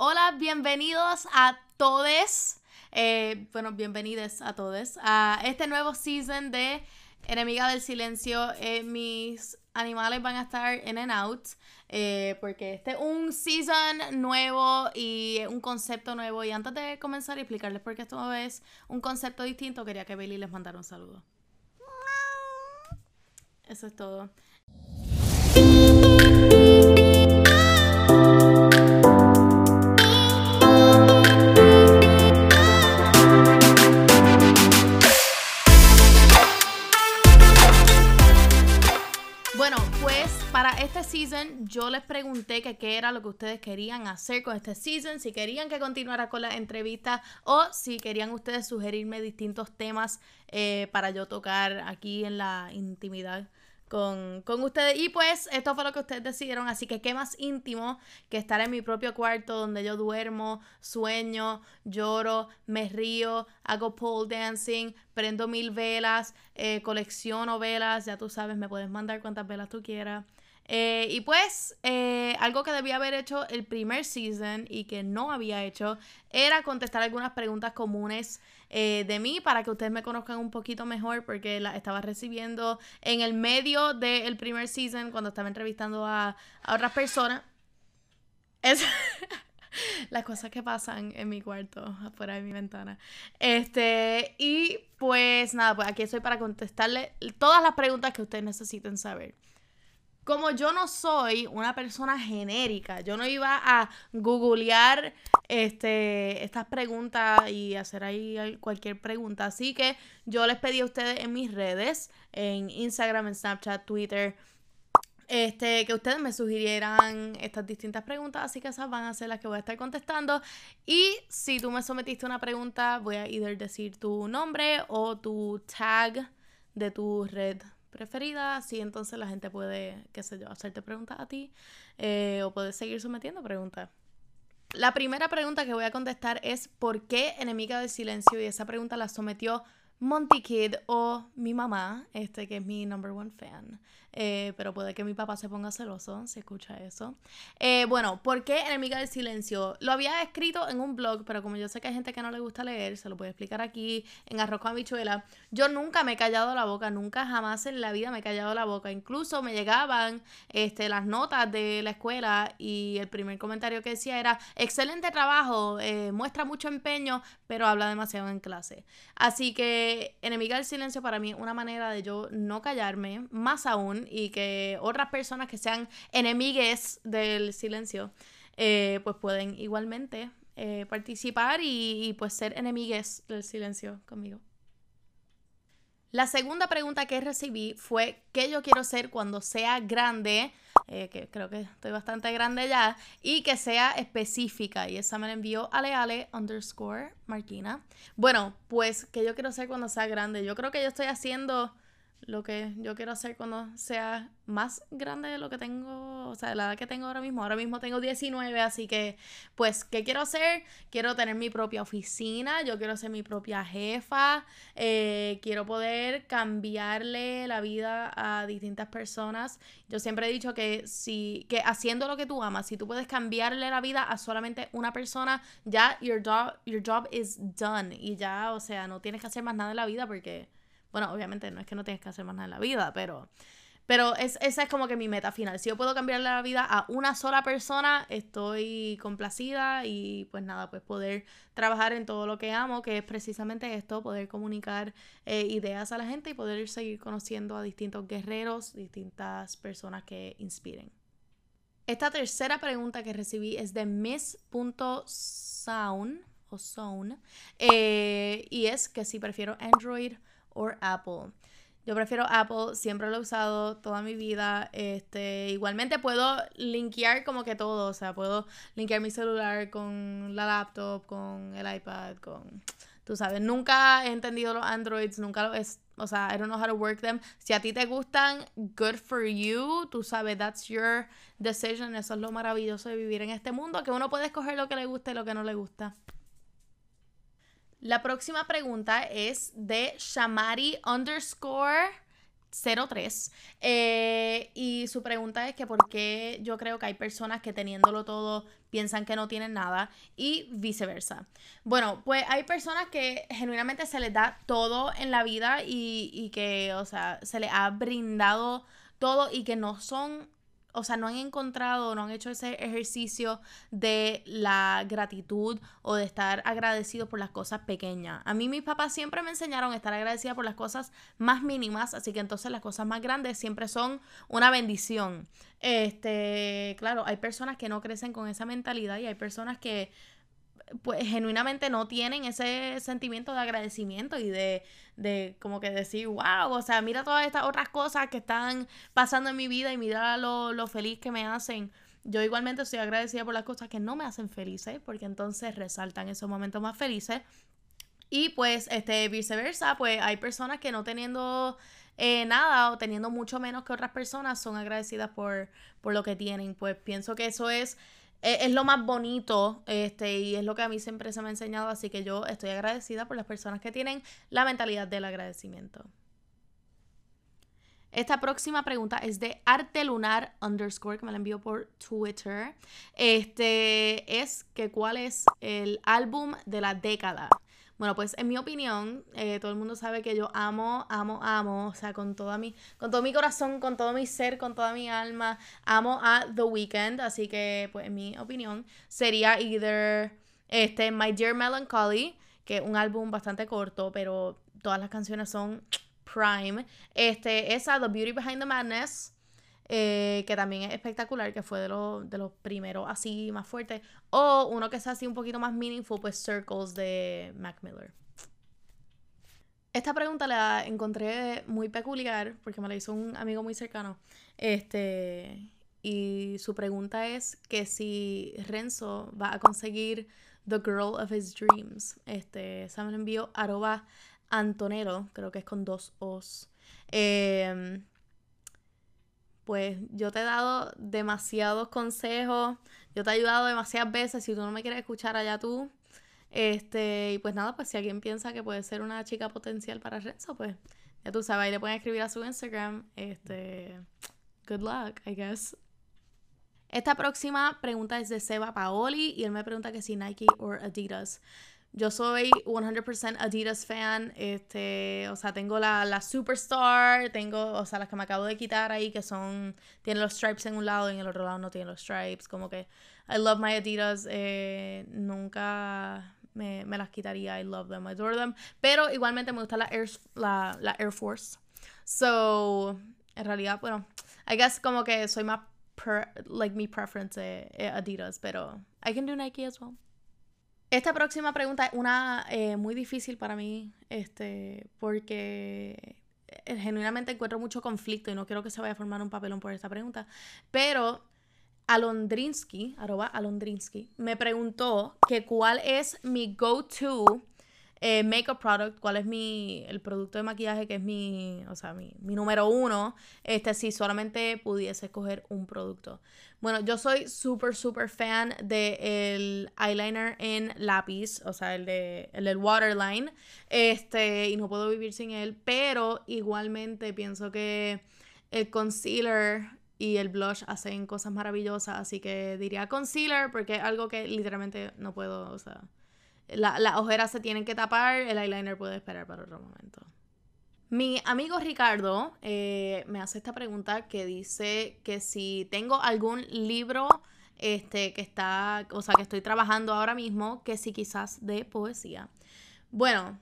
Hola, bienvenidos a todos. Eh, bueno, bienvenidos a todos a este nuevo season de Enemiga del Silencio. Eh, mis animales van a estar in and out. Eh, porque este es un season nuevo y un concepto nuevo. Y antes de comenzar y explicarles por qué esto es un concepto distinto, quería que Bailey les mandara un saludo. Eso es todo. Este season yo les pregunté que qué era lo que ustedes querían hacer con este season, si querían que continuara con la entrevista o si querían ustedes sugerirme distintos temas eh, para yo tocar aquí en la intimidad con, ustedes. Y pues esto fue lo que ustedes decidieron. Así que qué más íntimo que estar en mi propio cuarto donde yo duermo, sueño, lloro, me río, hago pole dancing, prendo mil velas, eh, colecciono velas. Ya tú sabes, me puedes mandar cuantas velas tú quieras. Eh, y pues, eh, algo que debía haber hecho el primer season y que no había hecho era contestar algunas preguntas comunes eh, de mí para que ustedes me conozcan un poquito mejor porque las estaba recibiendo en el medio del primer season cuando estaba entrevistando a, otras personas. Es las cosas que pasan en mi cuarto, afuera de mi ventana. Este, y pues nada, pues aquí estoy para contestarle todas las preguntas que ustedes necesiten saber como yo no soy una persona genérica, yo no iba a googlear este, estas preguntas y hacer ahí cualquier pregunta. Así que yo les pedí a ustedes en mis redes, en Instagram, en Snapchat, Twitter, este, que ustedes me sugirieran estas distintas preguntas, así que esas van a ser las que voy a estar contestando. Y si tú me sometiste una pregunta, voy a either decir tu nombre o tu tag de tu red preferida, así entonces la gente puede, qué sé yo, hacerte preguntas a ti eh, o puedes seguir sometiendo preguntas. La primera pregunta que voy a contestar es ¿por qué enemiga del silencio? Y esa pregunta la sometió Monty Kid o mi mamá, este que es mi number one fan. Eh, pero puede que mi papá se ponga celoso si escucha eso. Eh, bueno, ¿por qué Enemiga del Silencio? Lo había escrito en un blog, pero como yo sé que hay gente que no le gusta leer, se lo voy a explicar aquí en Arroz con Habichuela. Yo nunca me he callado la boca, nunca jamás en la vida me he callado la boca. Incluso me llegaban este, las notas de la escuela y el primer comentario que decía era, excelente trabajo, eh, muestra mucho empeño, pero habla demasiado en clase. Así que Enemiga del Silencio para mí es una manera de yo no callarme, más aún y que otras personas que sean enemigues del silencio, eh, pues pueden igualmente eh, participar y, pues ser enemigues del silencio conmigo. La segunda pregunta que recibí fue ¿qué yo quiero ser cuando sea grande? Eh, que creo que estoy bastante grande ya, y que sea específica. Y esa me la envió aleale underscore Marquina. Bueno, pues ¿qué yo quiero ser cuando sea grande? Yo creo que yo estoy haciendo lo que yo quiero hacer cuando sea más grande de lo que tengo, o sea, de la edad que tengo ahora mismo. Ahora mismo tengo 19, así que, pues, ¿qué quiero hacer? Quiero tener mi propia oficina, yo quiero ser mi propia jefa, eh, quiero poder cambiarle la vida a distintas personas. Yo siempre he dicho que si, que haciendo lo que tú amas, si tú puedes cambiarle la vida a solamente una persona, ya your job, your job is done. Y ya, o sea, no tienes que hacer más nada en la vida porque bueno, obviamente no es que no tienes que hacer más nada en la vida, pero, pero es, esa es como que mi meta final. Si yo puedo cambiarle la vida a una sola persona, estoy complacida y pues nada, pues poder trabajar en todo lo que amo, que es precisamente esto, poder comunicar eh, ideas a la gente y poder seguir conociendo a distintos guerreros, distintas personas que inspiren. Esta tercera pregunta que recibí es de miss.sound o zone eh, y es que si prefiero Android o Apple. Yo prefiero Apple, siempre lo he usado toda mi vida. Este, igualmente puedo linkear como que todo, o sea, puedo linkear mi celular con la laptop, con el iPad, con tú sabes, nunca he entendido los Androids, nunca lo es, o sea, I don't know how to work them. Si a ti te gustan, good for you, tú sabes, that's your decision, eso es lo maravilloso de vivir en este mundo, que uno puede escoger lo que le gusta y lo que no le gusta. La próxima pregunta es de Shamari underscore 03. Eh, y su pregunta es que por qué yo creo que hay personas que teniéndolo todo piensan que no tienen nada y viceversa. Bueno, pues hay personas que genuinamente se les da todo en la vida y, y que, o sea, se les ha brindado todo y que no son o sea, no han encontrado, no han hecho ese ejercicio de la gratitud o de estar agradecidos por las cosas pequeñas. A mí mis papás siempre me enseñaron a estar agradecida por las cosas más mínimas, así que entonces las cosas más grandes siempre son una bendición. Este, claro, hay personas que no crecen con esa mentalidad y hay personas que pues genuinamente no tienen ese sentimiento de agradecimiento y de, de como que decir, wow, o sea, mira todas estas otras cosas que están pasando en mi vida y mira lo, lo feliz que me hacen. Yo igualmente estoy agradecida por las cosas que no me hacen felices, porque entonces resaltan esos momentos más felices. Y pues, este, viceversa, pues hay personas que no teniendo eh, nada o teniendo mucho menos que otras personas son agradecidas por, por lo que tienen. Pues pienso que eso es es, lo más bonito este, y es lo que a mí siempre se me ha enseñado, así que yo estoy agradecida por las personas que tienen la mentalidad del agradecimiento. Esta próxima pregunta es de Artelunar underscore, que me la envió por Twitter. Este es que cuál es el álbum de la década. Bueno, pues en mi opinión, eh, todo el mundo sabe que yo amo, amo, amo, o sea, con, toda mi, con todo mi corazón, con todo mi ser, con toda mi alma, amo a The Weeknd, así que, pues en mi opinión, sería either este, My Dear Melancholy, que es un álbum bastante corto, pero todas las canciones son prime. Este, esa, The Beauty Behind the Madness, eh, que también es espectacular, que fue de, de los primeros así más fuertes. O uno que es así un poquito más meaningful, pues Circles de Mac Miller. Esta pregunta la encontré muy peculiar porque me la hizo un amigo muy cercano. Este, y su pregunta es que si Renzo va a conseguir The Girl of His Dreams. Este, se me lo envió arroba Antonero, creo que es con dos O's. Eh, pues yo te he dado demasiados consejos, yo te he ayudado demasiadas veces, si tú no me quieres escuchar allá tú. Este, y pues nada, pues si alguien piensa que puede ser una chica potencial para Renzo, pues ya tú sabes, ahí le pueden escribir a su Instagram. Este, good luck, I guess. Esta próxima pregunta es de Seba Paoli y él me pregunta que si Nike o Adidas. Yo soy 100% Adidas fan, este, o sea, tengo la, la, Superstar, tengo, o sea, las que me acabo de quitar ahí, que son, tienen los stripes en un lado y en el otro lado no tienen los stripes, como que I love my Adidas, eh, nunca me, me, las quitaría, I love them, I adore them, pero igualmente me gusta la Air, la, la Air Force, so, en realidad, bueno, I guess como que soy más, like, mi preference eh, Adidas, pero I can do Nike as well. Esta próxima pregunta es una eh, muy difícil para mí, este, porque eh, genuinamente encuentro mucho conflicto y no quiero que se vaya a formar un papelón por esta pregunta. Pero Alondrinsky, arroba Alondrinsky, me preguntó que cuál es mi go-to eh, makeup product, cuál es mi, el producto de maquillaje que es mi, o sea, mi, mi número uno, este, si solamente pudiese escoger un producto. Bueno, yo soy súper, súper fan del eyeliner en lápiz, o sea, el, de, el del waterline, este, y no puedo vivir sin él, pero igualmente pienso que el concealer y el blush hacen cosas maravillosas, así que diría concealer porque es algo que literalmente no puedo, o sea, las ojeras se tienen que tapar, el eyeliner puede esperar para otro momento. Mi amigo Ricardo eh, me hace esta pregunta que dice que si tengo algún libro este, que está, o sea, que estoy trabajando ahora mismo, que si quizás de poesía. Bueno,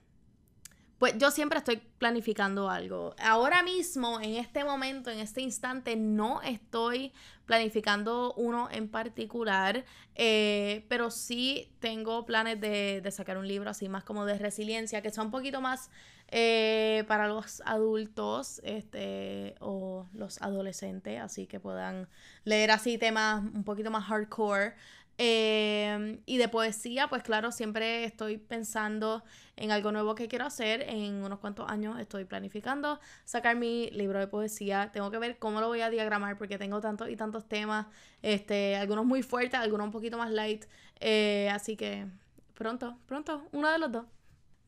pues yo siempre estoy planificando algo. Ahora mismo, en este momento, en este instante, no estoy planificando uno en particular, eh, pero sí tengo planes de, de, sacar un libro así más como de resiliencia, que sea un poquito más eh, para los adultos este, o los adolescentes, así que puedan leer así temas un poquito más hardcore. Em, y de poesía, pues claro, siempre estoy pensando en algo nuevo que quiero hacer. En unos cuantos años estoy planificando sacar mi libro de poesía. Tengo que ver cómo lo voy a diagramar porque tengo tantos y tantos temas. Este, algunos muy fuertes, algunos un poquito más light. Eh, así que pronto, pronto, uno de los dos.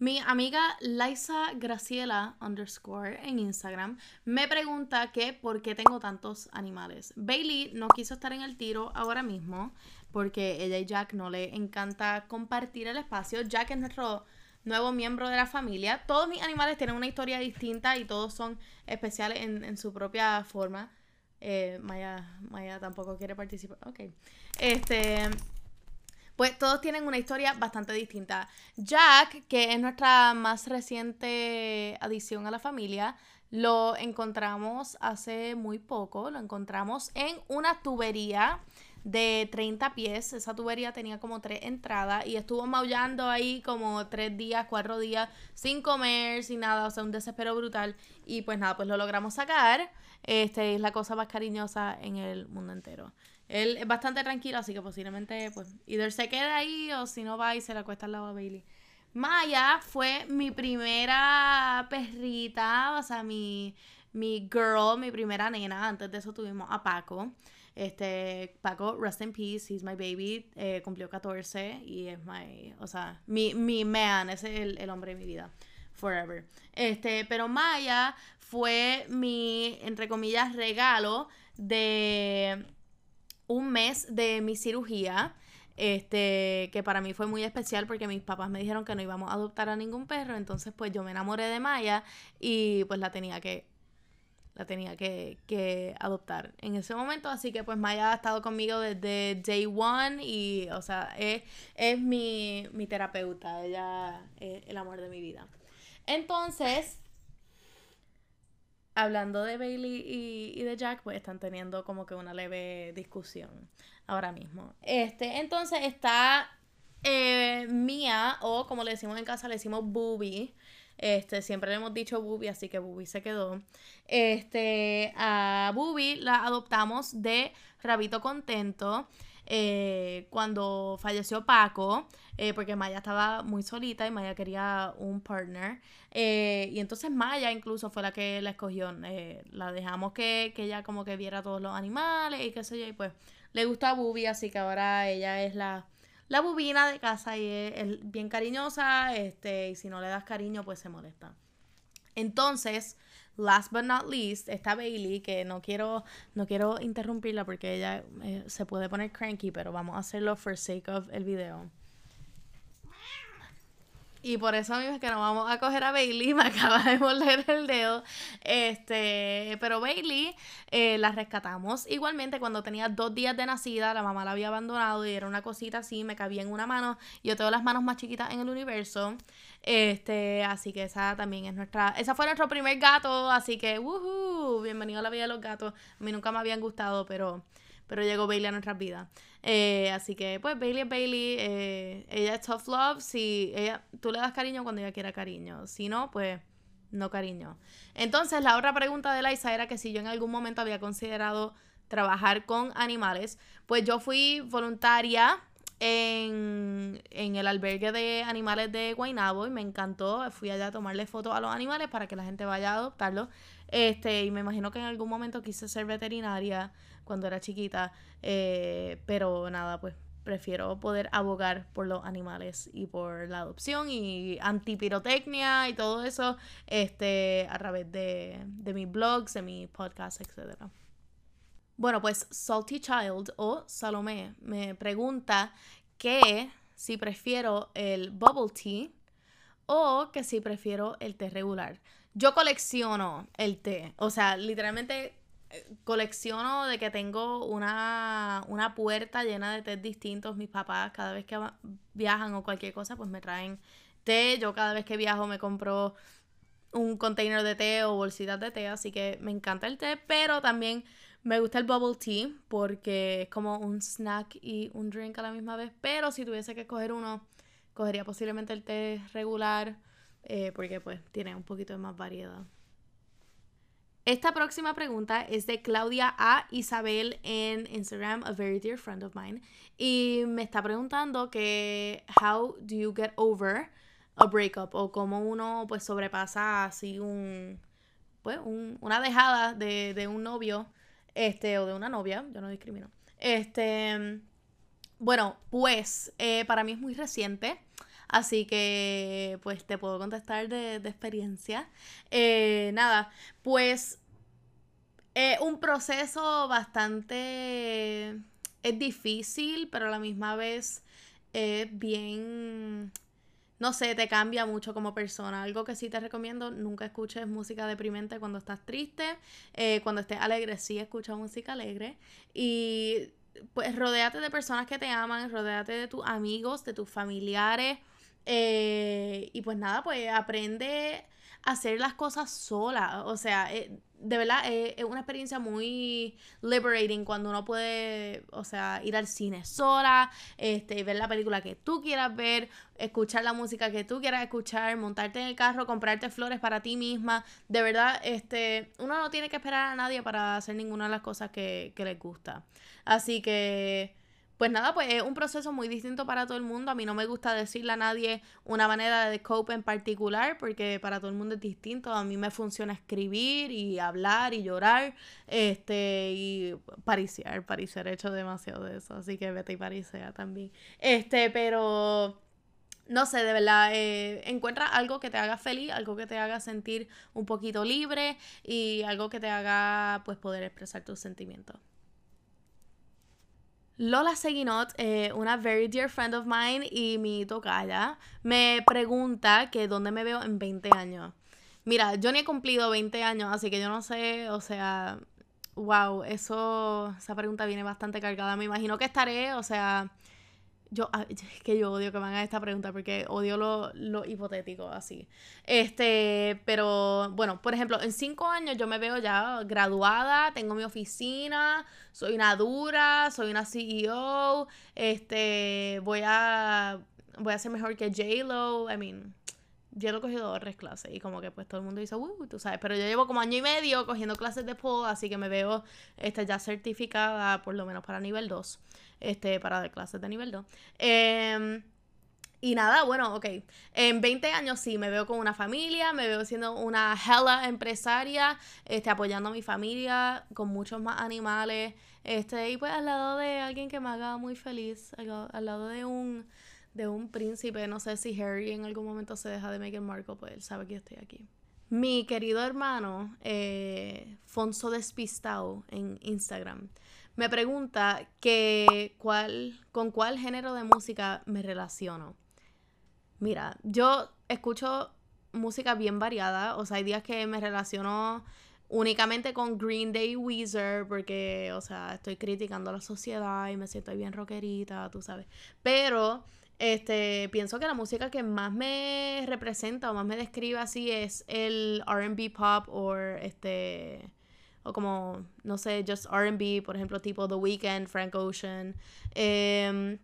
Mi amiga Liza Graciela underscore en Instagram me pregunta que por qué tengo tantos animales. Bailey no quiso estar en el tiro ahora mismo porque ella y Jack no le encanta compartir el espacio. Jack es nuestro nuevo miembro de la familia. Todos mis animales tienen una historia distinta y todos son especiales en, en su propia forma. Eh, Maya, Maya tampoco quiere participar. Ok. Este pues todos tienen una historia bastante distinta. Jack, que es nuestra más reciente adición a la familia, lo encontramos hace muy poco, lo encontramos en una tubería de 30 pies. Esa tubería tenía como tres entradas y estuvo maullando ahí como tres días, cuatro días, sin comer, sin nada, o sea, un desespero brutal. Y pues nada, pues lo logramos sacar. Este es la cosa más cariñosa en el mundo entero. Él es bastante tranquilo, así que posiblemente, pues, either se quede ahí o si no va y se le acuesta al lado a Bailey. Maya fue mi primera perrita, o sea, mi, mi girl, mi primera nena. Antes de eso tuvimos a Paco. Este, Paco, rest in peace, he's my baby, eh, cumplió 14 y es my, o sea, mi, mi man, es el, el hombre de mi vida, forever. Este, pero Maya fue mi, entre comillas, regalo de un mes de mi cirugía, este, que para mí fue muy especial porque mis papás me dijeron que no íbamos a adoptar a ningún perro, entonces pues yo me enamoré de Maya y pues la tenía que la tenía que, que, adoptar en ese momento. Así que pues Maya ha estado conmigo desde day one y, o sea, es, es mi, mi terapeuta, ella es el amor de mi vida. Entonces, hablando de Bailey y, de Jack, pues están teniendo como que una leve discusión ahora mismo. Este, entonces está eh, Mía, o como le decimos en casa, le decimos Booby. Este, siempre le hemos dicho Booby, así que Booby se quedó. Este, a Booby la adoptamos de Rabito Contento. Eh, cuando falleció Paco, eh, porque Maya estaba muy solita y Maya quería un partner. Eh, y entonces Maya incluso fue la que la escogió. la dejamos que, que, ella como que viera todos los animales y qué sé yo. Y pues le gusta a Bubi, así que ahora ella es la, la bubina de casa y es, bien cariñosa. Este, y si no le das cariño, pues se molesta. Entonces, last but not least, está Bailey, que no quiero, no quiero interrumpirla porque ella eh, se puede poner cranky, pero vamos a hacerlo for sake of el video. Y por eso es que no vamos a coger a Bailey, me acaba de morder el dedo. Este, pero Bailey eh, la rescatamos. Igualmente, cuando tenía dos días de nacida, la mamá la había abandonado y era una cosita así, me cabía en una mano. Yo tengo las manos más chiquitas en el universo. Este, así que esa también es nuestra. Esa fue nuestro primer gato, así que, woohoo, bienvenido a la vida de los gatos. A mí nunca me habían gustado, pero pero llegó Bailey a nuestras vidas. Eh, así que, pues, Bailey es Bailey. Eh, ella es tough love. Si ella, tú le das cariño cuando ella quiera cariño. Si no, pues, no cariño. Entonces, la otra pregunta de Liza era que si yo en algún momento había considerado trabajar con animales. Pues yo fui voluntaria en, en, el albergue de animales de Guaynabo y me encantó. Fui allá a tomarle fotos a los animales para que la gente vaya a adoptarlos. Este, y me imagino que en algún momento quise ser veterinaria cuando era chiquita, eh, pero nada, pues prefiero poder abogar por los animales y por la adopción y antipirotecnia y todo eso este, a través de, de mis blogs, de mis podcasts, etc. Bueno, pues Salty Child o Salomé me pregunta que si prefiero el bubble tea o que si prefiero el té regular. Yo colecciono el té, o sea, literalmente colecciono de que tengo una, una puerta llena de té distintos. Mis papás cada vez que viajan o cualquier cosa, pues me traen té. Yo cada vez que viajo me compro un container de té o bolsitas de té, así que me encanta el té, pero también me gusta el bubble tea porque es como un snack y un drink a la misma vez, pero si tuviese que escoger uno, cogería posiblemente el té regular eh, porque pues tiene un poquito de más variedad. Esta próxima pregunta es de Claudia A. Isabel en Instagram, a very dear friend of mine. Y me está preguntando que, how do you get over a breakup? O cómo uno pues sobrepasa así un, pues, una dejada de, un novio, este, o de una novia, yo no discrimino. Este, bueno, pues, eh, para mí es muy reciente. Así que pues te puedo contestar de, experiencia. Eh, nada, pues es un proceso bastante... es difícil, pero a la misma vez es bien no sé, te cambia mucho como persona. Algo que sí te recomiendo, nunca escuches música deprimente cuando estás triste. Eh, cuando estés alegre, sí escucha música alegre. Y pues rodéate de personas que te aman, rodéate de tus amigos, de tus familiares. Eh, y pues nada, pues aprende a hacer las cosas sola. O sea, eh, de verdad eh, es, una experiencia muy liberating cuando uno puede, o sea, ir al cine sola, este, ver la película que tú quieras ver, escuchar la música que tú quieras escuchar, montarte en el carro, comprarte flores para ti misma. De verdad, este, uno no tiene que esperar a nadie para hacer ninguna de las cosas que, que les gusta. Así que pues nada, pues es un proceso muy distinto para todo el mundo. A mí no me gusta decirle a nadie una manera de cope en particular, porque para todo el mundo es distinto. A mí me funciona escribir y hablar y llorar, este, y pariciar, pariciar, he hecho demasiado de eso, así que vete y parisea también. Este, pero no sé, de verdad, eh, encuentra algo que te haga feliz, algo que te haga sentir un poquito libre y algo que te haga pues poder expresar tus sentimientos. Lola Seguinot, eh, una very dear friend of mine y mi tocaya, me pregunta que dónde me veo en 20 años. Mira, yo ni he cumplido 20 años, así que yo no sé, o sea, wow, eso, esa pregunta viene bastante cargada. Me imagino que estaré, o sea, yo, es que yo odio que me hagan esta pregunta porque odio lo, lo, hipotético así. Este, pero bueno, por ejemplo, en cinco años yo me veo ya graduada, tengo mi oficina, soy una dura, soy una CEO, este, voy a, voy a ser mejor que J-Lo, I mean, yo he cogido dos clases y como que pues todo el mundo dice, uh, tú sabes, pero yo llevo como año y medio cogiendo clases de pole, así que me veo este, ya certificada por lo menos para nivel 2 este, para dar clases de nivel 2. Em, y nada, bueno, ok. En 20 años sí, me veo con una familia, me veo siendo una hella empresaria, este, apoyando a mi familia, con muchos más animales, este, y pues al lado de alguien que me haga muy feliz, al, lado de un, de un príncipe, no sé si Harry en algún momento se deja de Meghan Markle, pues él sabe que yo estoy aquí. Mi querido hermano, eh, Fonso Despistado en Instagram, me pregunta que cuál, con cuál género de música me relaciono. Mira, yo escucho música bien variada, o sea, hay días que me relaciono únicamente con Green Day Weezer porque, o sea, estoy criticando a la sociedad y me siento bien rockerita, tú sabes. Pero este, pienso que la música que más me representa o más me describe así es el R&B pop o este o como, no sé, just RB, por ejemplo, tipo The Weeknd, Frank Ocean. Em,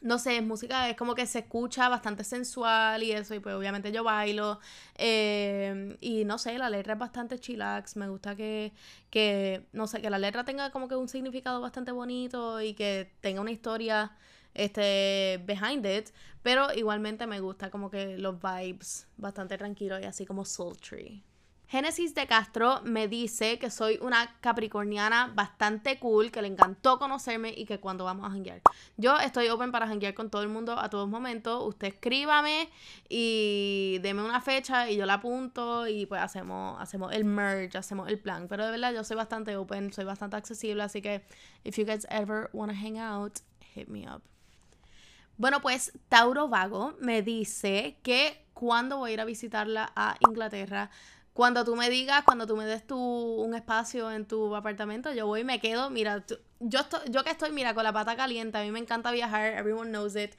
no sé, es música, es como que se escucha bastante sensual y eso, y pues obviamente yo bailo. Em, y no sé, la letra es bastante chillax. Me gusta que, que, no sé, que la letra tenga como que un significado bastante bonito y que tenga una historia este behind it, pero igualmente me gusta como que los vibes bastante tranquilos y así como sultry. Génesis de Castro me dice que soy una capricorniana bastante cool, que le encantó conocerme y que cuando vamos a janguear. Yo estoy open para janguear con todo el mundo a todos momentos. Usted escríbame y deme una fecha y yo la apunto y pues hacemos, hacemos el merge, hacemos el plan. Pero de verdad yo soy bastante open, soy bastante accesible, así que if you guys ever wanna hang out, hit me up. Bueno, pues Tauro Vago me dice que cuando voy a ir a visitarla a Inglaterra cuando tú me digas, cuando tú me des tu, un espacio en tu apartamento, yo voy y me quedo. Mira, yo, estoy, yo que estoy, mira, con la pata caliente, a mí me encanta viajar, everyone knows it.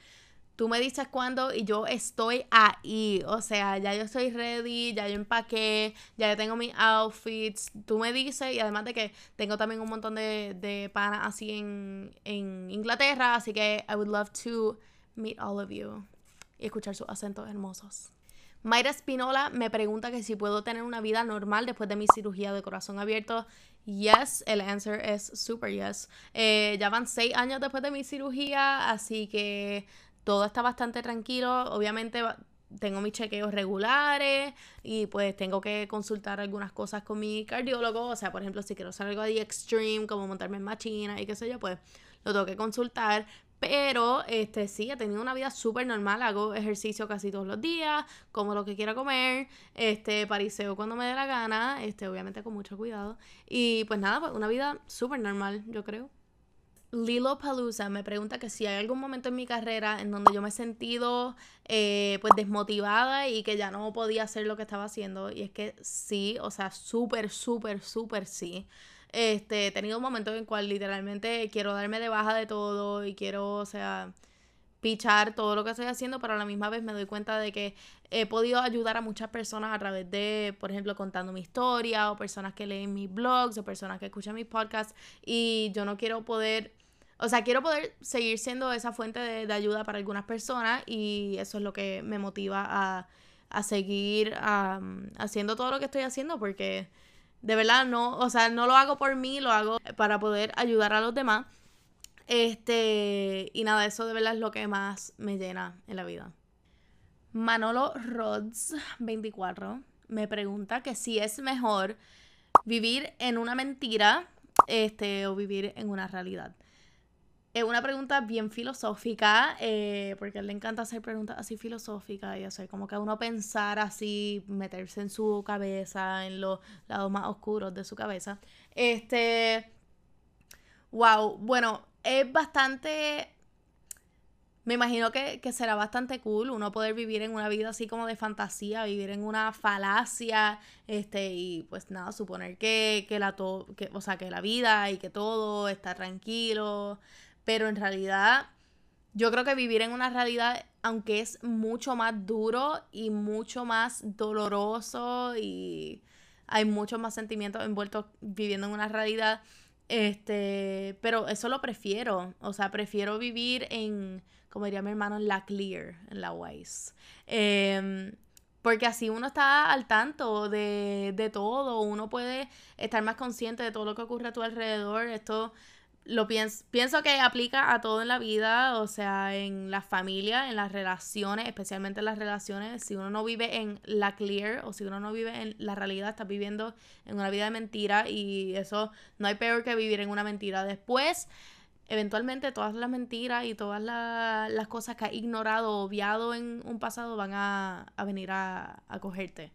Tú me dices cuándo y yo estoy ahí. O sea, ya yo estoy ready, ya yo empaqué, ya yo tengo mis outfits. Tú me dices, y además de que tengo también un montón de, de panas así en, en Inglaterra, así que I would love to meet all of you y escuchar sus acentos hermosos. Mayra Espinola me pregunta que si puedo tener una vida normal después de mi cirugía de corazón abierto. Yes, el answer es super yes. Eh, ya van seis años después de mi cirugía, así que todo está bastante tranquilo. Obviamente tengo mis chequeos regulares y pues tengo que consultar algunas cosas con mi cardiólogo. O sea, por ejemplo, si quiero hacer algo de extreme, como montarme en machina y qué sé yo, pues lo tengo que consultar. Pero, este, sí, he tenido una vida súper normal. Hago ejercicio casi todos los días, como lo que quiera comer, este, pariseo cuando me dé la gana, este, obviamente con mucho cuidado. Y pues nada, pues una vida súper normal, yo creo. Lilo Palusa me pregunta que si hay algún momento en mi carrera en donde yo me he sentido eh, pues desmotivada y que ya no podía hacer lo que estaba haciendo. Y es que sí, o sea, súper, súper, súper sí. Este, he tenido un momento en cual literalmente quiero darme de baja de todo y quiero, o sea, pichar todo lo que estoy haciendo, pero a la misma vez me doy cuenta de que he podido ayudar a muchas personas a través de, por ejemplo, contando mi historia o personas que leen mis blogs o personas que escuchan mis podcasts. Y yo no quiero poder, o sea, quiero poder seguir siendo esa fuente de, ayuda para algunas personas y eso es lo que me motiva a, a seguir haciendo todo lo que estoy haciendo porque de verdad no, o sea, no lo hago por mí, lo hago para poder ayudar a los demás. Este, y nada, eso de verdad es lo que más me llena en la vida. Manolo Rods 24 me pregunta que si es mejor vivir en una mentira este, o vivir en una realidad. Es una pregunta bien filosófica, eh, porque a él le encanta hacer preguntas así filosóficas y hacer como que a uno pensar así, meterse en su cabeza, en los lados más oscuros de su cabeza. Este. Wow, bueno, es bastante me imagino que, será bastante cool uno poder vivir en una vida así como de fantasía, vivir en una falacia, este, y pues nada, suponer que, la que, o sea, que la vida y que todo está tranquilo. Pero en realidad, yo creo que vivir en una realidad, aunque es mucho más duro y mucho más doloroso y hay muchos más sentimientos envueltos viviendo en una realidad, este, pero eso lo prefiero. O sea, prefiero vivir en como diría mi hermano, en la clear, en la wise. Em, porque así uno está al tanto de, de, todo, uno puede estar más consciente de todo lo que ocurre a tu alrededor. Esto lo pienso, pienso que aplica a todo en la vida, o sea, en la familia, en las relaciones, especialmente en las relaciones. Si uno no vive en la clear o si uno no vive en la realidad, estás viviendo en una vida de mentira y eso no hay peor que vivir en una mentira. Después eventualmente todas las mentiras y todas las cosas que has ignorado o obviado en un pasado van a, venir a, a, cogerte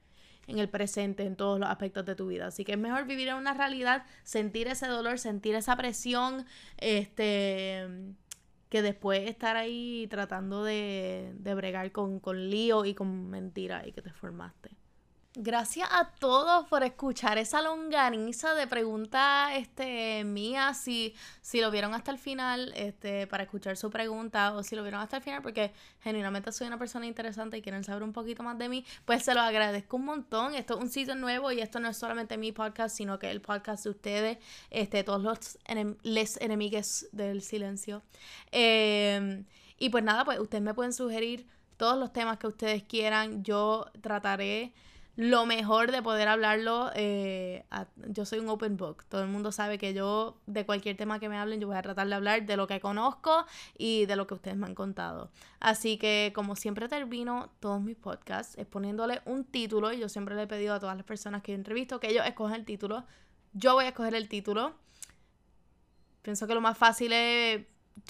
en el presente, en todos los aspectos de tu vida. Así que es mejor vivir en una realidad, sentir ese dolor, sentir esa presión, este que después estar ahí tratando de, de bregar con, con lío y con mentiras y que te formaste. Gracias a todos por escuchar esa longaniza de preguntas este, mías. Si, si lo vieron hasta el final, este, para escuchar su pregunta, o si lo vieron hasta el final, porque genuinamente soy una persona interesante y quieren saber un poquito más de mí, pues se lo agradezco un montón. Esto es un sitio nuevo y esto no es solamente mi podcast, sino que el podcast de ustedes, este, todos los les enemigos del silencio. Em, y pues nada, pues ustedes me pueden sugerir todos los temas que ustedes quieran. Yo trataré lo mejor de poder hablarlo. Eh, yo soy un open book. Todo el mundo sabe que yo, de cualquier tema que me hablen, yo voy a tratar de hablar de lo que conozco y de lo que ustedes me han contado. Así que, como siempre termino todos mis podcasts es poniéndole un título. Y yo siempre le he pedido a todas las personas que he entrevisto que ellos escogen el título. Yo voy a escoger el título. Pienso que lo más fácil es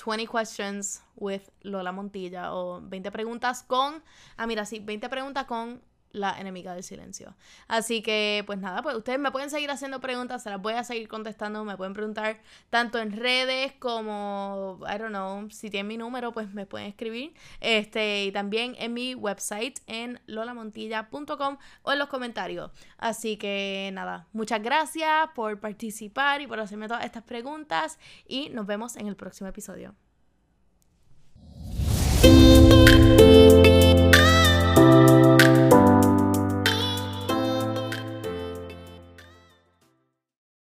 20 questions with Lola Montilla o 20 preguntas con... Ah, mira, sí, 20 preguntas con la enemiga del silencio. Así que, pues nada, pues ustedes me pueden seguir haciendo preguntas, se las voy a seguir contestando, me pueden preguntar tanto en redes como, I don't know, si tienen mi número, pues me pueden escribir. Este, y también en mi website en lolamontilla.com o en los comentarios. Así que nada, muchas gracias por participar y por hacerme todas estas preguntas y nos vemos en el próximo episodio.